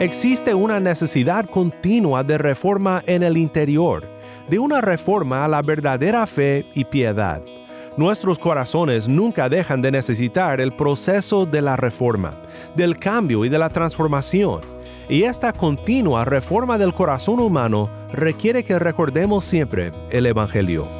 Existe una necesidad continua de reforma en el interior, de una reforma a la verdadera fe y piedad. Nuestros corazones nunca dejan de necesitar el proceso de la reforma, del cambio y de la transformación. Y esta continua reforma del corazón humano requiere que recordemos siempre el Evangelio.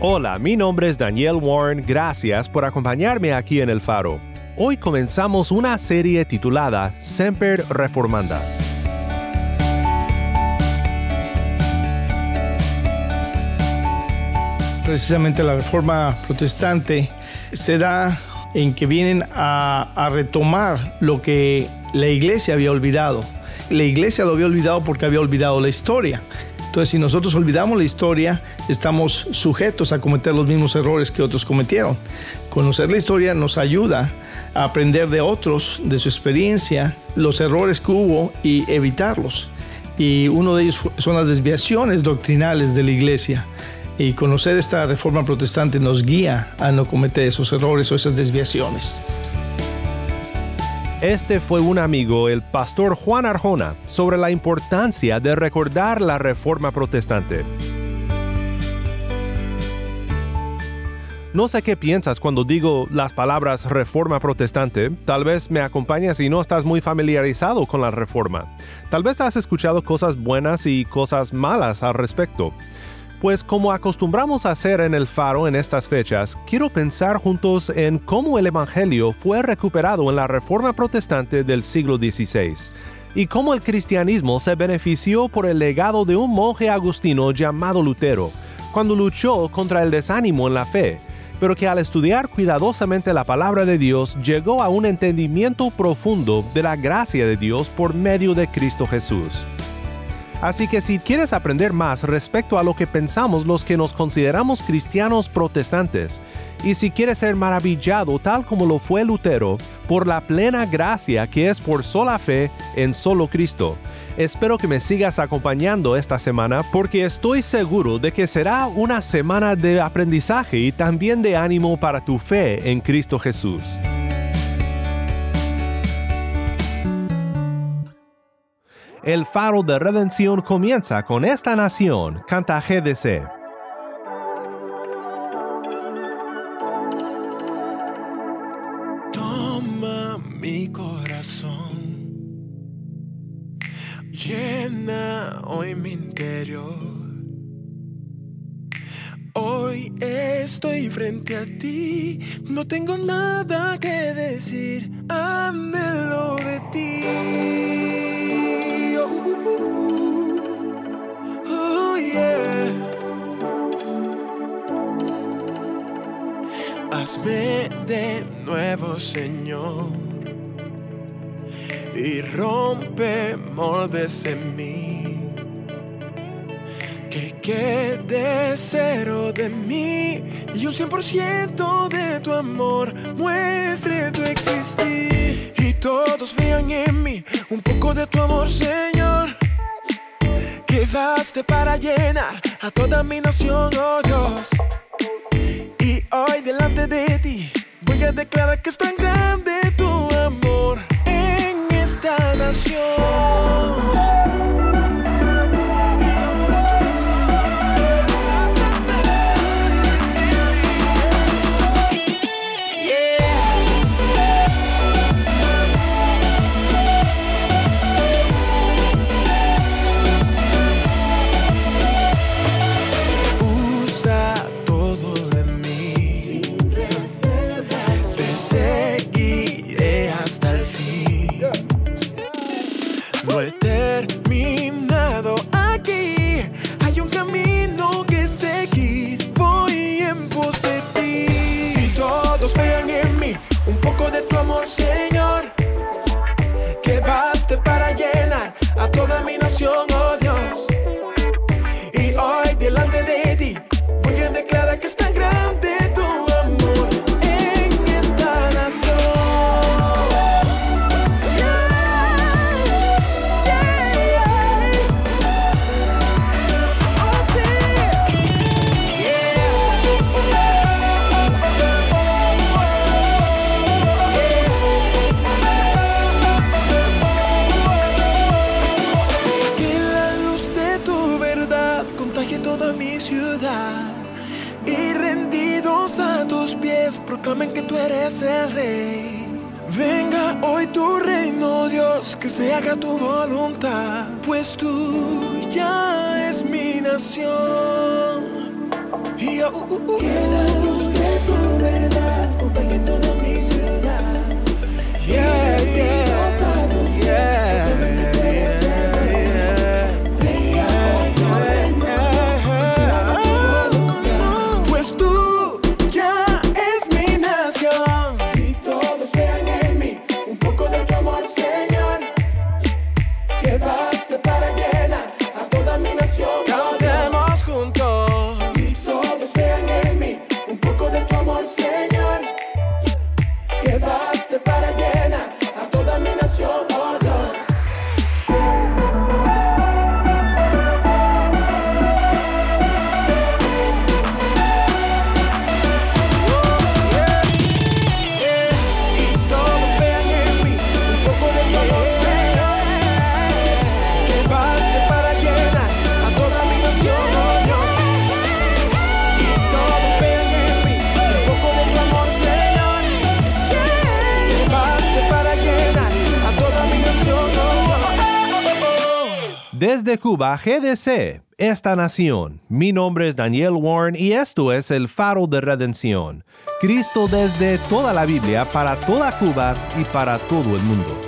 Hola, mi nombre es Daniel Warren, gracias por acompañarme aquí en El Faro. Hoy comenzamos una serie titulada Semper Reformanda. Precisamente la reforma protestante se da en que vienen a, a retomar lo que la iglesia había olvidado. La iglesia lo había olvidado porque había olvidado la historia. Entonces, si nosotros olvidamos la historia, estamos sujetos a cometer los mismos errores que otros cometieron. Conocer la historia nos ayuda a aprender de otros, de su experiencia, los errores que hubo y evitarlos. Y uno de ellos son las desviaciones doctrinales de la iglesia. Y conocer esta reforma protestante nos guía a no cometer esos errores o esas desviaciones. Este fue un amigo, el pastor Juan Arjona, sobre la importancia de recordar la reforma protestante. No sé qué piensas cuando digo las palabras reforma protestante. Tal vez me acompañas y no estás muy familiarizado con la reforma. Tal vez has escuchado cosas buenas y cosas malas al respecto. Pues como acostumbramos a hacer en el faro en estas fechas, quiero pensar juntos en cómo el Evangelio fue recuperado en la Reforma Protestante del siglo XVI y cómo el cristianismo se benefició por el legado de un monje agustino llamado Lutero, cuando luchó contra el desánimo en la fe, pero que al estudiar cuidadosamente la palabra de Dios llegó a un entendimiento profundo de la gracia de Dios por medio de Cristo Jesús. Así que si quieres aprender más respecto a lo que pensamos los que nos consideramos cristianos protestantes, y si quieres ser maravillado tal como lo fue Lutero por la plena gracia que es por sola fe en solo Cristo, espero que me sigas acompañando esta semana porque estoy seguro de que será una semana de aprendizaje y también de ánimo para tu fe en Cristo Jesús. El faro de redención comienza con esta nación, canta GDC. Toma mi corazón, llena hoy mi interior. Hoy estoy frente a ti, no tengo nada que decir, anhelo de ti. Oh, yeah. Hazme de nuevo, Señor, y rompe moldes en mí. Que quede cero de mí y un 100% de tu amor muestre tu existir. Todos vean en mí un poco de tu amor, Señor. Que baste para llenar a toda mi nación, oh Dios. Y hoy delante de ti voy a declarar que es tan grande Desde Cuba, GDC, esta nación. Mi nombre es Daniel Warren y esto es el faro de redención. Cristo desde toda la Biblia, para toda Cuba y para todo el mundo.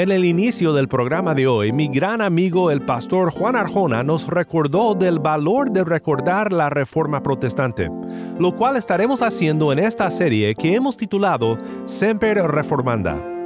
En el inicio del programa de hoy, mi gran amigo el pastor Juan Arjona nos recordó del valor de recordar la Reforma Protestante, lo cual estaremos haciendo en esta serie que hemos titulado Semper Reformanda.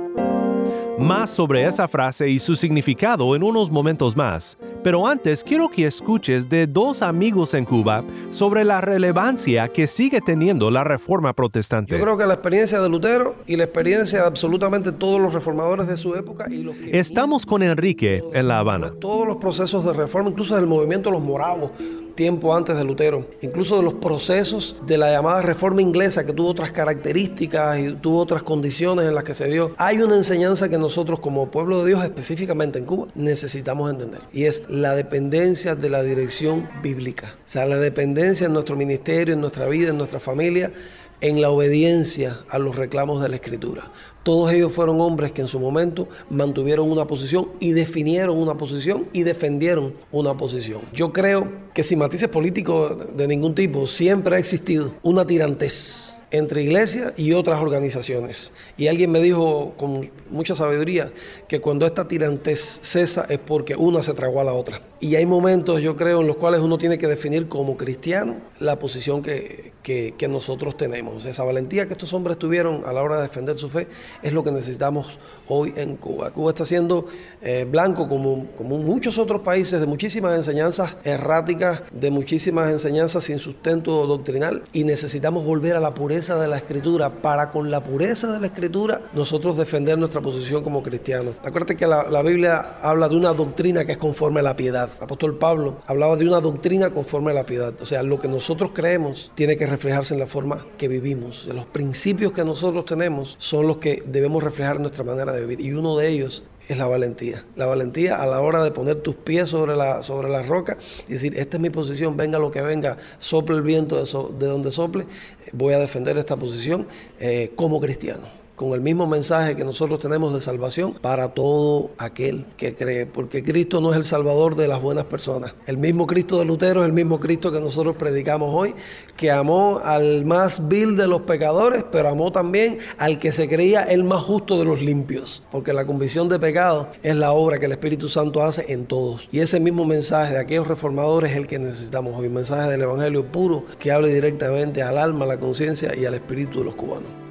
Más sobre esa frase y su significado en unos momentos más, pero antes quiero que escuches de dos amigos en Cuba sobre la relevancia que sigue teniendo la Reforma Protestante. Yo creo que la experiencia de Lutero y la experiencia de absolutamente todos los reformadores de su época y los que Estamos con Enrique en La Habana. todos los procesos de reforma, incluso del movimiento de los moravos, tiempo antes de Lutero, incluso de los procesos de la llamada reforma inglesa que tuvo otras características y tuvo otras condiciones en las que se dio. Hay una enseñanza que nosotros como pueblo de Dios, específicamente en Cuba, necesitamos entender y es la dependencia de la dirección bíblica. O sea, la dependencia en nuestro ministerio, en nuestra vida, en nuestra familia en la obediencia a los reclamos de la Escritura. Todos ellos fueron hombres que en su momento mantuvieron una posición y definieron una posición y defendieron una posición. Yo creo que sin matices políticos de ningún tipo siempre ha existido una tirantez entre iglesia y otras organizaciones. Y alguien me dijo con mucha sabiduría que cuando esta tirantez cesa es porque una se tragó a la otra. Y hay momentos, yo creo, en los cuales uno tiene que definir como cristiano la posición que, que, nosotros tenemos. Esa valentía que estos hombres tuvieron a la hora de defender su fe es lo que necesitamos hoy en Cuba. Cuba está siendo eh, blanco como, muchos otros países de muchísimas enseñanzas erráticas, de muchísimas enseñanzas sin sustento doctrinal y necesitamos volver a la pureza de la escritura para con la pureza de la escritura nosotros defender nuestra posición como cristianos. Acuérdate que la Biblia habla de una doctrina que es conforme a la piedad. Apóstol Pablo hablaba de una doctrina conforme a la piedad. O sea, lo que nosotros creemos tiene que reflejarse en la forma que vivimos. Los principios que nosotros tenemos son los que debemos reflejar nuestra manera de vivir. Y uno de ellos es la valentía. La valentía a la hora de poner tus pies sobre la, sobre la roca y decir, esta es mi posición, venga lo que venga, sople el viento de, donde sople, voy a defender esta posición eh, como cristiano con el mismo mensaje que nosotros tenemos de salvación para todo aquel que cree, porque Cristo no es el salvador de las buenas personas. El mismo Cristo de Lutero es el mismo Cristo que nosotros predicamos hoy, que amó al más vil de los pecadores, pero amó también al que se creía el más justo de los limpios, porque la convicción de pecado es la obra que el Espíritu Santo hace en todos. Y ese mismo mensaje de aquellos reformadores es el que necesitamos hoy, mensaje del Evangelio puro que hable directamente al alma, a la conciencia y al espíritu de los cubanos.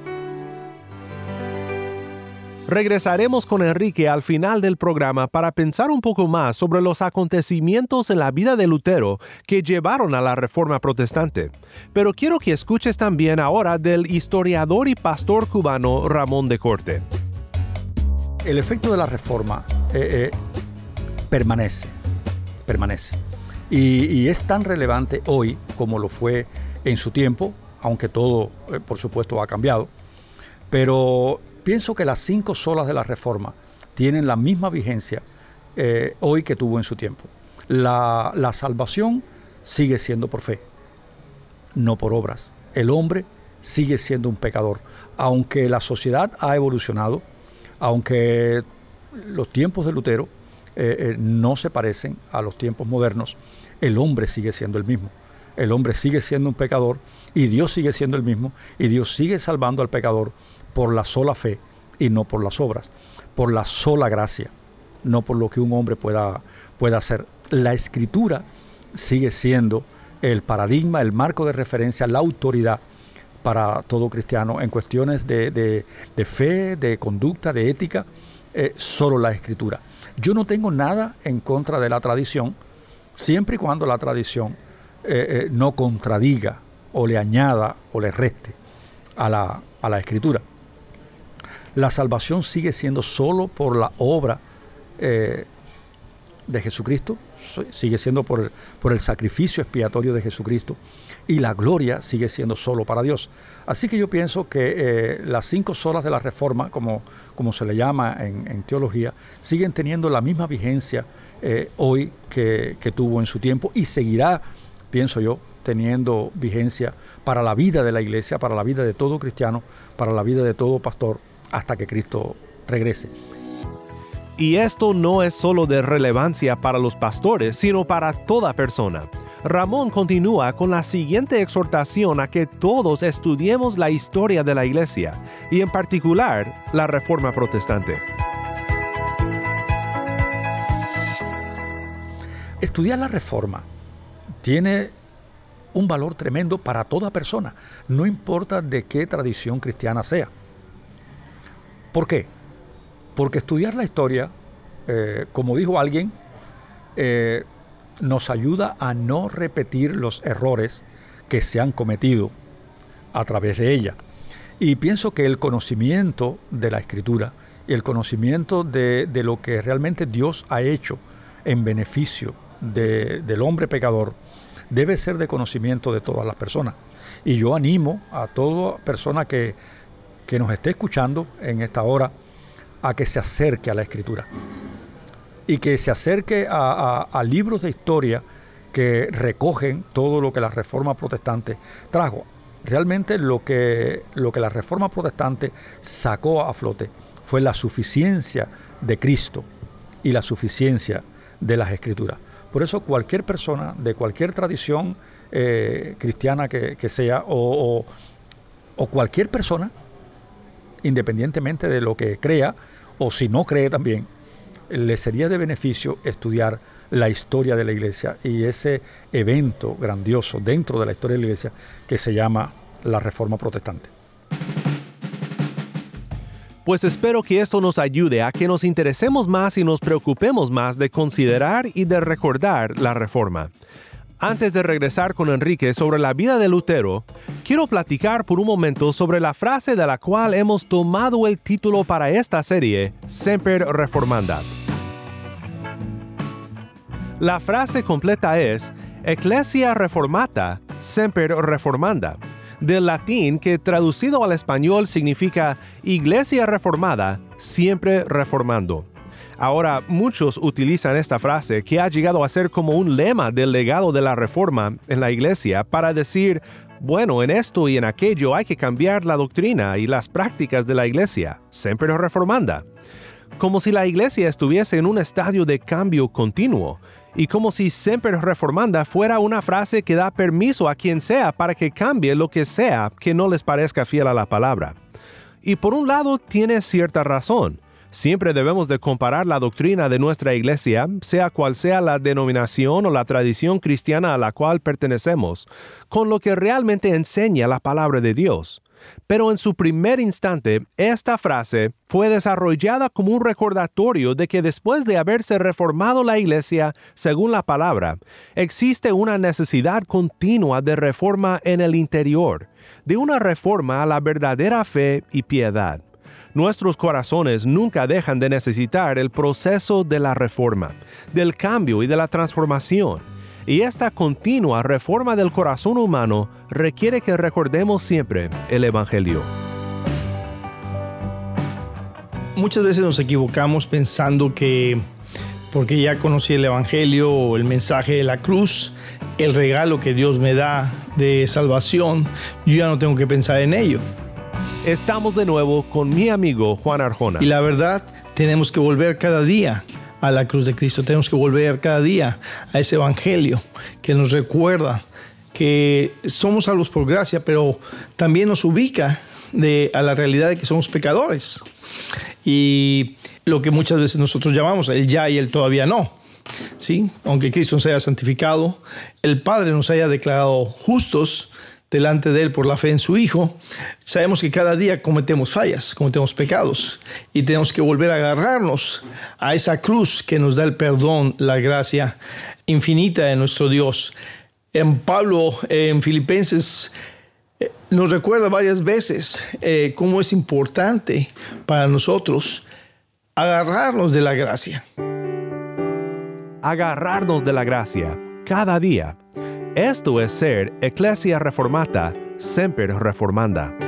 Regresaremos con Enrique al final del programa para pensar un poco más sobre los acontecimientos en la vida de Lutero que llevaron a la Reforma Protestante. Pero quiero que escuches también ahora del historiador y pastor cubano Ramón de Corte. El efecto de la reforma eh, eh, permanece, permanece. Y, es tan relevante hoy como lo fue en su tiempo, aunque todo, eh, por supuesto, ha cambiado. Pero pienso que las cinco solas de la reforma tienen la misma vigencia eh, hoy que tuvo en su tiempo. La, salvación sigue siendo por fe, no por obras. El hombre sigue siendo un pecador. Aunque la sociedad ha evolucionado, aunque los tiempos de Lutero eh, eh, no se parecen a los tiempos modernos, el hombre sigue siendo el mismo. El hombre sigue siendo un pecador y Dios sigue siendo el mismo y Dios sigue salvando al pecador por la sola fe y no por las obras, por la sola gracia, no por lo que un hombre pueda, pueda hacer. La escritura sigue siendo el paradigma, el marco de referencia, la autoridad para todo cristiano en cuestiones de, fe, de conducta, de ética, eh, solo la escritura. Yo no tengo nada en contra de la tradición, siempre y cuando la tradición eh, eh, no contradiga o le añada o le reste a la, a la escritura. La salvación sigue siendo solo por la obra de Jesucristo, sigue siendo por el, sacrificio expiatorio de Jesucristo y la gloria sigue siendo solo para Dios. Así que yo pienso que eh, las cinco solas de la reforma, como, como se le llama en, teología, siguen teniendo la misma vigencia eh, hoy que tuvo en su tiempo y seguirá, pienso yo, teniendo vigencia para la vida de la iglesia, para la vida de todo cristiano, para la vida de todo pastor, hasta que Cristo regrese. Y esto no es solo de relevancia para los pastores, sino para toda persona. Ramón continúa con la siguiente exhortación a que todos estudiemos la historia de la Iglesia, y en particular la Reforma Protestante. Estudiar la Reforma tiene un valor tremendo para toda persona, no importa de qué tradición cristiana sea. ¿Por qué? Porque estudiar la historia, eh, como dijo alguien, eh, nos ayuda a no repetir los errores que se han cometido a través de ella. Y pienso que el conocimiento de la escritura y el conocimiento de, lo que realmente Dios ha hecho en beneficio del hombre pecador debe ser de conocimiento de todas las personas. Y yo animo a toda persona que, que nos esté escuchando en esta hora a que se acerque a la escritura y que se acerque a, libros de historia que recogen todo lo que la reforma protestante trajo. Realmente lo que, lo que la reforma protestante sacó a flote fue la suficiencia de Cristo y la suficiencia de las escrituras. Por eso cualquier persona de cualquier tradición eh, cristiana que, sea o, o cualquier persona, independientemente de lo que crea, o si no cree también, le sería de beneficio estudiar la historia de la iglesia y ese evento grandioso dentro de la historia de la iglesia que se llama la Reforma Protestante. Pues espero que esto nos ayude a que nos interesemos más y nos preocupemos más de considerar y de recordar la Reforma. Antes de regresar con Enrique sobre la vida de Lutero, quiero platicar por un momento sobre la frase de la cual hemos tomado el título para esta serie, Semper Reformanda. La frase completa es Ecclesia Reformata, Semper Reformanda, del latín que traducido al español significa Iglesia Reformada, siempre reformando. Ahora, muchos utilizan esta frase que ha llegado a ser como un lema del legado de la Reforma en la Iglesia para decir, bueno, en esto y en aquello hay que cambiar la doctrina y las prácticas de la Iglesia, siempre reformanda. Como si la Iglesia estuviese en un estadio de cambio continuo, y como si siempre reformanda fuera una frase que da permiso a quien sea para que cambie lo que sea que no les parezca fiel a la palabra. Y por un lado tiene cierta razón, Siempre debemos de comparar la doctrina de nuestra iglesia, sea cual sea la denominación o la tradición cristiana a la cual pertenecemos, con lo que realmente enseña la palabra de Dios. Pero en su primer instante, esta frase fue desarrollada como un recordatorio de que después de haberse reformado la iglesia según la palabra, existe una necesidad continua de reforma en el interior, de una reforma a la verdadera fe y piedad nuestros corazones nunca dejan de necesitar el proceso de la reforma, del cambio y de la transformación. Y esta continua reforma del corazón humano requiere que recordemos siempre el Evangelio. muchas veces nos equivocamos pensando que porque ya conocí el Evangelio o el mensaje de la cruz, el regalo que Dios me da de salvación, yo ya no tengo que pensar en ello. Estamos de nuevo con mi amigo Juan Arjona. Y la verdad, tenemos que volver cada día a la cruz de Cristo, tenemos que volver cada día a ese Evangelio que nos recuerda que somos salvos por gracia, pero también nos ubica a la realidad de que somos pecadores. Y lo que muchas veces nosotros llamamos el ya y el todavía no. ¿Sí? Aunque Cristo nos haya santificado, el Padre nos haya declarado justos delante de Él por la fe en su Hijo, sabemos que cada día cometemos fallas, cometemos pecados y tenemos que volver a agarrarnos a esa cruz que nos da el perdón, la gracia infinita de nuestro Dios. En Pablo, en Filipenses, eh, nos recuerda varias veces eh, cómo es importante para nosotros agarrarnos de la gracia. Agarrarnos de la gracia cada día. Esto es ser Ecclesia Reformata, Semper Reformanda.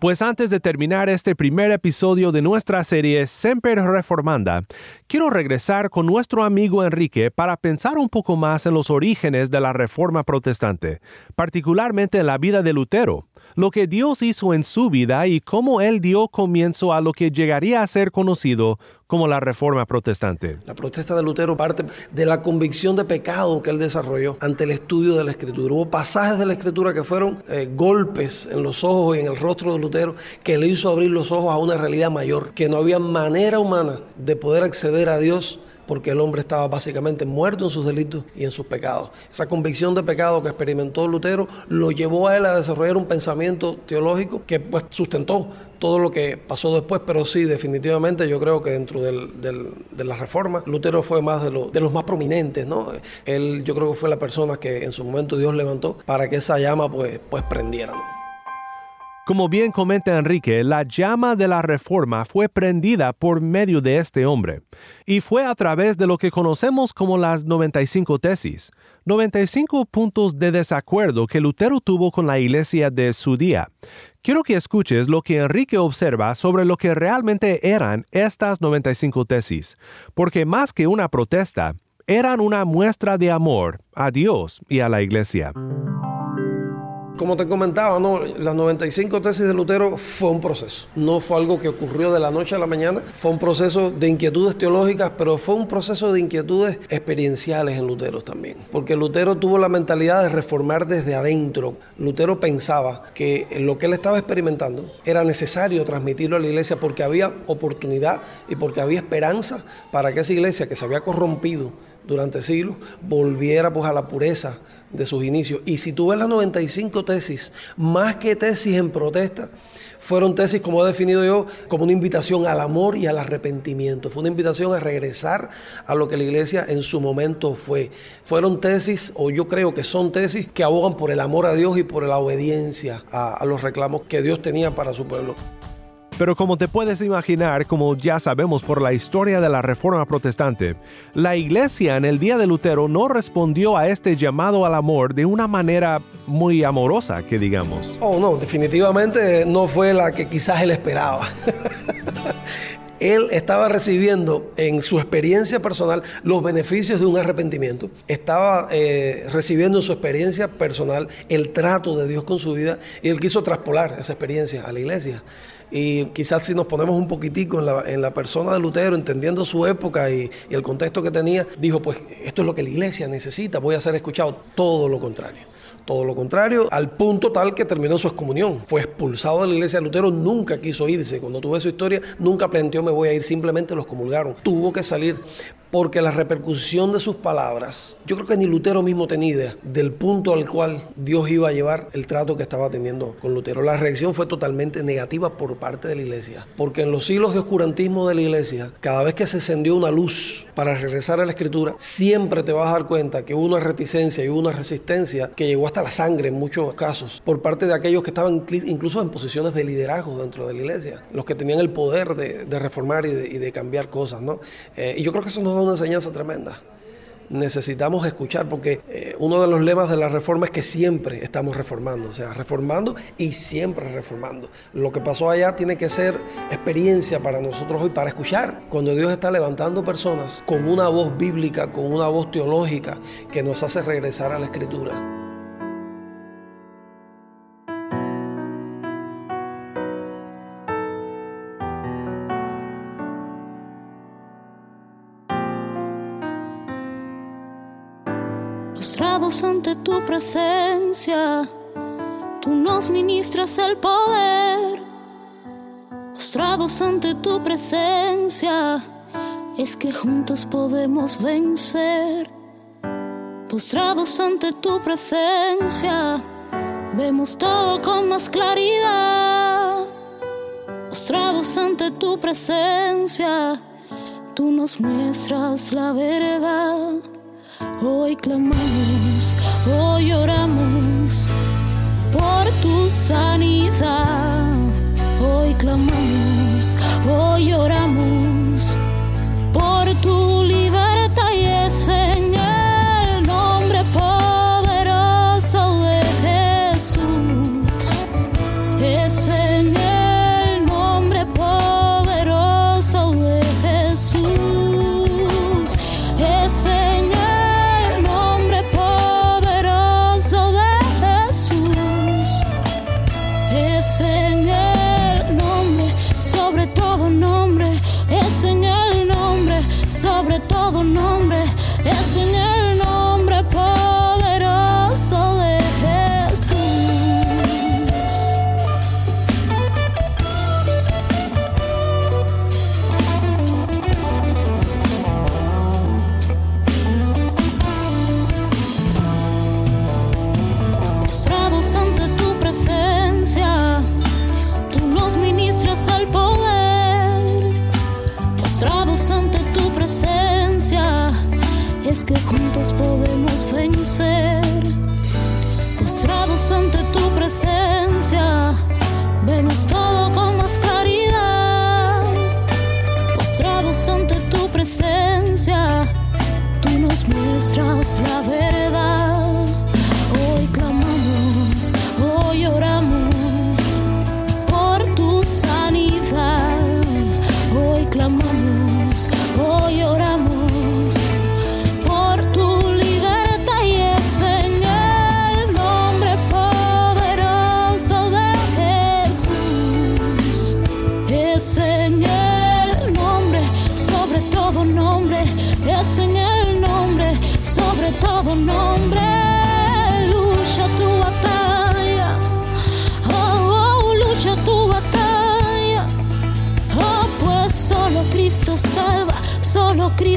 Pues antes de terminar este primer episodio de nuestra serie Semper Reformanda, quiero regresar con nuestro amigo Enrique para pensar un poco más en los orígenes de la Reforma Protestante, particularmente en la vida de Lutero, lo que Dios hizo en su vida y cómo él dio comienzo a lo que llegaría a ser conocido como la Reforma Protestante. La protesta de Lutero parte de la convicción de pecado que él desarrolló ante el estudio de la Escritura. Hubo pasajes de la Escritura que fueron eh, golpes en los ojos y en el rostro de Lutero que le hizo abrir los ojos a una realidad mayor, que no había manera humana de poder acceder a Dios porque el hombre estaba básicamente muerto en sus delitos y en sus pecados. Esa convicción de pecado que experimentó Lutero lo llevó a él a desarrollar un pensamiento teológico que pues, sustentó todo lo que pasó después, pero sí, definitivamente yo creo que dentro de la reforma, Lutero fue más de, de los más prominentes, ¿no? Él yo creo que fue la persona que en su momento Dios levantó para que esa llama pues, pues prendiera. Como bien comenta Enrique, la llama de la reforma fue prendida por medio de este hombre, y fue a través de lo que conocemos como las 95 tesis, 95 puntos de desacuerdo que Lutero tuvo con la iglesia de su día. Quiero que escuches lo que Enrique observa sobre lo que realmente eran estas 95 tesis, porque más que una protesta, eran una muestra de amor a Dios y a la iglesia como te comentaba, las 95 tesis de Lutero fue un proceso. No fue algo que ocurrió de la noche a la mañana. Fue un proceso de inquietudes teológicas, pero fue un proceso de inquietudes experienciales en Lutero también. Porque Lutero tuvo la mentalidad de reformar desde adentro. Lutero pensaba que lo que él estaba experimentando era necesario transmitirlo a la iglesia porque había oportunidad y porque había esperanza para que esa iglesia que se había corrompido durante siglos volviera pues a la pureza de sus inicios. Y si tú ves las 95 tesis, más que tesis en protesta, fueron tesis, como he definido yo, como una invitación al amor y al arrepentimiento. Fue una invitación a regresar a lo que la iglesia en su momento fue. Fueron tesis, o yo creo que son tesis, que abogan por el amor a Dios y por la obediencia a, a los reclamos que Dios tenía para su pueblo. Pero como te puedes imaginar, como ya sabemos por la historia de la Reforma Protestante, la Iglesia en el día de Lutero no respondió a este llamado al amor de una manera muy amorosa, que digamos. Oh, no, definitivamente no fue la que quizás él esperaba. Él estaba recibiendo en su experiencia personal los beneficios de un arrepentimiento, estaba eh, recibiendo en su experiencia personal el trato de Dios con su vida y él quiso traspolar esa experiencia a la iglesia. Y quizás si nos ponemos un poquitico en la, persona de Lutero, entendiendo su época y, el contexto que tenía, dijo, pues esto es lo que la iglesia necesita, voy a ser escuchado. Todo lo contrario. Todo lo contrario, al punto tal que terminó su excomunión. Fue expulsado de la iglesia. Lutero nunca quiso irse. Cuando tuve su historia, nunca planteó me voy a ir, simplemente los comulgaron. Tuvo que salir porque la repercusión de sus palabras, yo creo que ni Lutero mismo tenía idea del punto al cual Dios iba a llevar el trato que estaba teniendo con Lutero. La reacción fue totalmente negativa por parte de la iglesia, porque en los siglos de oscurantismo de la iglesia, cada vez que se encendió una luz para regresar a la escritura, siempre te vas a dar cuenta que hubo una reticencia y una resistencia que llegó hasta la sangre en muchos casos, por parte de aquellos que estaban incluso en posiciones de liderazgo dentro de la iglesia, los que tenían el poder de, reformar y de, cambiar cosas, ¿no? Eh, y yo creo que eso nos una enseñanza tremenda. necesitamos escuchar, porque eh, uno de los lemas de la reforma es que siempre estamos reformando, o sea, reformando y siempre reformando. Lo que pasó allá tiene que ser experiencia para nosotros hoy, para escuchar, cuando Dios está levantando personas con una voz bíblica, con una voz teológica, que nos hace regresar a la escritura. Ante tu presencia, tú nos ministras el poder. Postrados ante tu presencia, es que juntos podemos vencer. Postrados ante tu presencia, vemos todo con más claridad. Postrados ante tu presencia, tú nos muestras la verdad. Hoy clamamos, hoy oramos por tu sanidad. Hoy clamamos, hoy oramos por tu libertad y es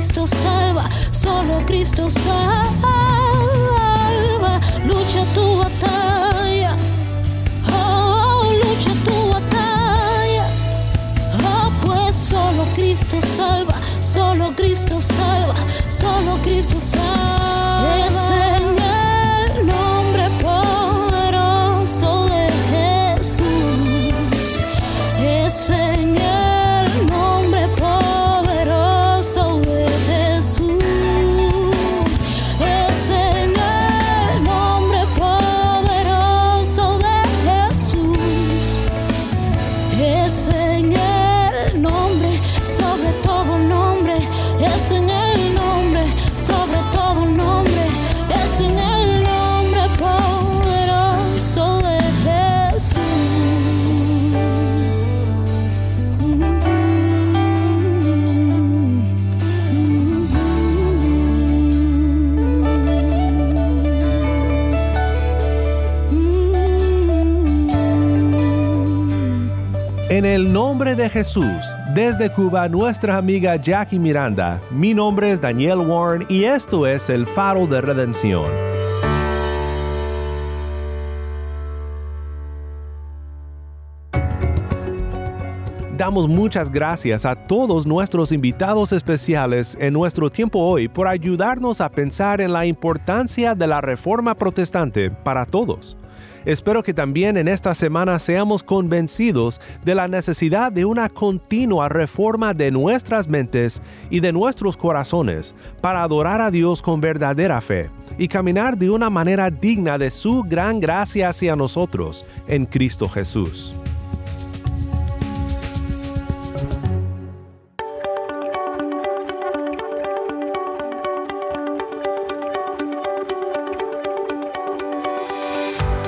Cristo salva, solo Cristo salva. Lucha tu batalla, oh, lucha tu batalla. Oh, pues solo Cristo salva, solo Cristo salva, solo Cristo salva. De Jesús, desde Cuba, nuestra amiga Jackie Miranda, mi nombre es Daniel Warren y esto es el faro de redención. Damos muchas gracias a todos nuestros invitados especiales en nuestro tiempo hoy por ayudarnos a pensar en la importancia de la reforma protestante para todos. Espero que también en esta semana seamos convencidos de la necesidad de una continua reforma de nuestras mentes y de nuestros corazones para adorar a Dios con verdadera fe y caminar de una manera digna de su gran gracia hacia nosotros en Cristo Jesús.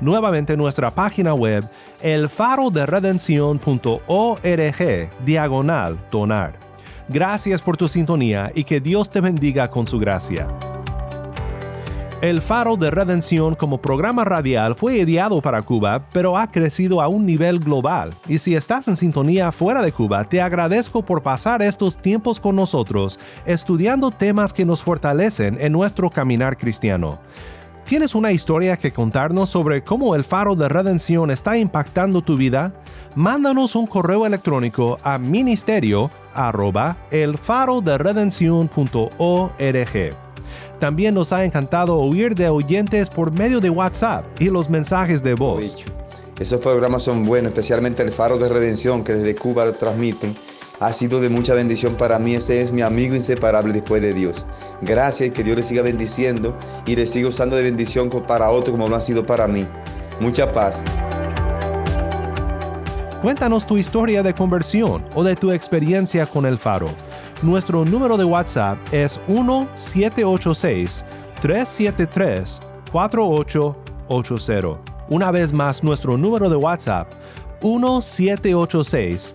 nuevamente nuestra página web elfaroderedención.org diagonal donar. Gracias por tu sintonía y que Dios te bendiga con su gracia. El Faro de Redención como programa radial fue ideado para Cuba, pero ha crecido a un nivel global. Y si estás en sintonía fuera de Cuba, te agradezco por pasar estos tiempos con nosotros, estudiando temas que nos fortalecen en nuestro caminar cristiano. ¿Tienes una historia que contarnos sobre cómo el faro de redención está impactando tu vida? Mándanos un correo electrónico a ministerio arroba También nos ha encantado oír de oyentes por medio de WhatsApp y los mensajes de voz. Esos programas son buenos, especialmente el Faro de Redención que desde Cuba transmiten ha sido de mucha bendición para mí. Ese es mi amigo inseparable después de Dios. Gracias y que Dios le siga bendiciendo y le siga usando de bendición para otro como lo ha sido para mí. Mucha paz. Cuéntanos tu historia de conversión o de tu experiencia con el faro. Nuestro número de WhatsApp es 1786-373-4880. Una vez más, nuestro número de WhatsApp 1786